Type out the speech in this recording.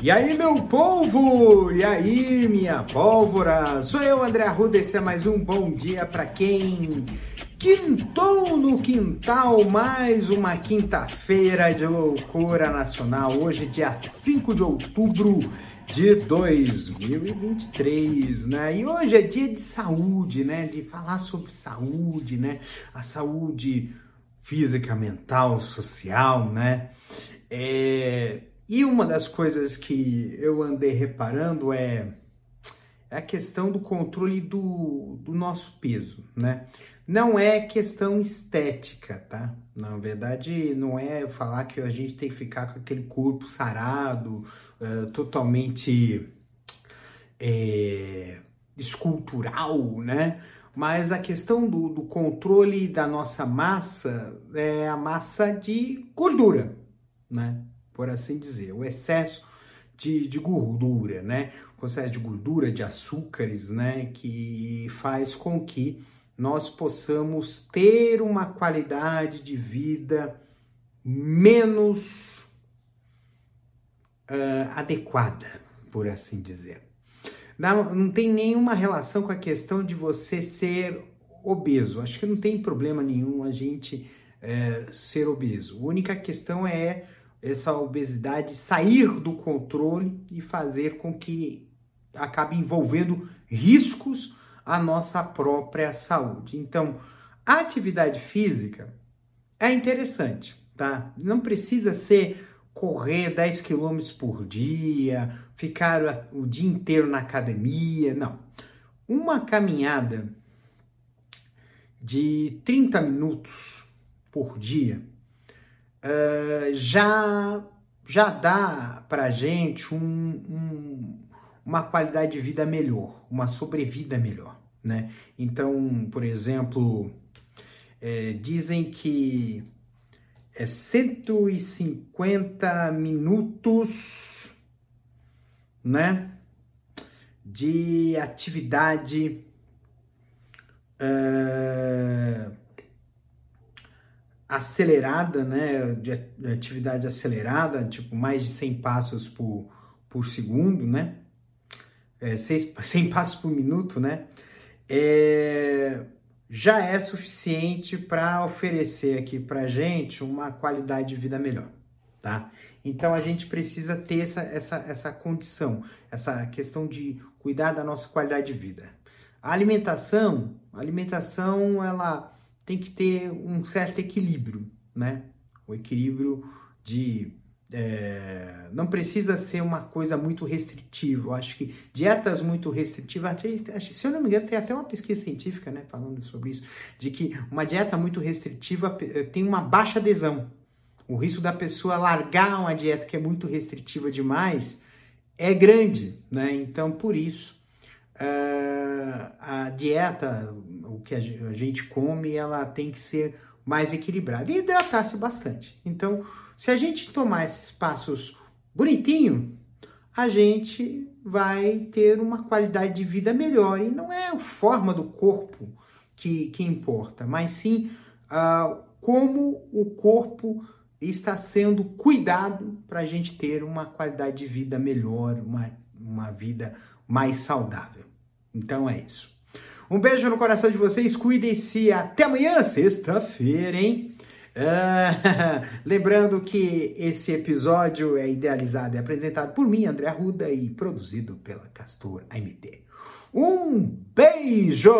E aí, meu povo! E aí, minha pólvora? Sou eu, André Arruda, esse é mais um bom dia para quem quintou no quintal, mais uma quinta-feira de loucura nacional. Hoje, dia 5 de outubro de 2023, né? E hoje é dia de saúde, né? De falar sobre saúde, né? A saúde física, mental, social, né? É e uma das coisas que eu andei reparando é, é a questão do controle do, do nosso peso, né? Não é questão estética, tá? Na verdade, não é falar que a gente tem que ficar com aquele corpo sarado, uh, totalmente é, escultural, né? Mas a questão do, do controle da nossa massa é a massa de gordura, né? Por assim dizer, o excesso de, de gordura, né? O excesso de gordura, de açúcares, né? Que faz com que nós possamos ter uma qualidade de vida menos uh, adequada, por assim dizer. Não, não tem nenhuma relação com a questão de você ser obeso. Acho que não tem problema nenhum a gente uh, ser obeso. A única questão é essa obesidade sair do controle e fazer com que acabe envolvendo riscos à nossa própria saúde. Então, a atividade física é interessante, tá? Não precisa ser correr 10 quilômetros por dia, ficar o dia inteiro na academia, não. Uma caminhada de 30 minutos por dia uh, já, já dá para gente um, um, uma qualidade de vida melhor, uma sobrevida melhor, né? Então, por exemplo, é, dizem que é 150 minutos, né? De atividade uh, acelerada, né, de atividade acelerada, tipo mais de 100 passos por, por segundo, né, é, 100 passos por minuto, né, é, já é suficiente para oferecer aqui para gente uma qualidade de vida melhor, tá? Então a gente precisa ter essa, essa, essa condição, essa questão de cuidar da nossa qualidade de vida. A alimentação, a alimentação ela tem que ter um certo equilíbrio, né? O equilíbrio de é, não precisa ser uma coisa muito restritiva. Eu acho que dietas muito restritivas, se eu não me engano, tem até uma pesquisa científica, né, falando sobre isso, de que uma dieta muito restritiva eh, tem uma baixa adesão. O risco da pessoa largar uma dieta que é muito restritiva demais é grande, né? Então, por isso, uh, a dieta, que a gente come, ela tem que ser mais equilibrada e hidratar-se bastante. Então, se a gente tomar esses passos bonitinho, a gente vai ter uma qualidade de vida melhor. E não é a forma do corpo que, que importa, mas sim uh, como o corpo está sendo cuidado para a gente ter uma qualidade de vida melhor, uma, uma vida mais saudável. Então é isso. Um beijo no coração de vocês, cuidem-se. Até amanhã, sexta-feira, hein? Uh, lembrando que esse episódio é idealizado e apresentado por mim, André Arruda, e produzido pela Castor AMT. Um beijo!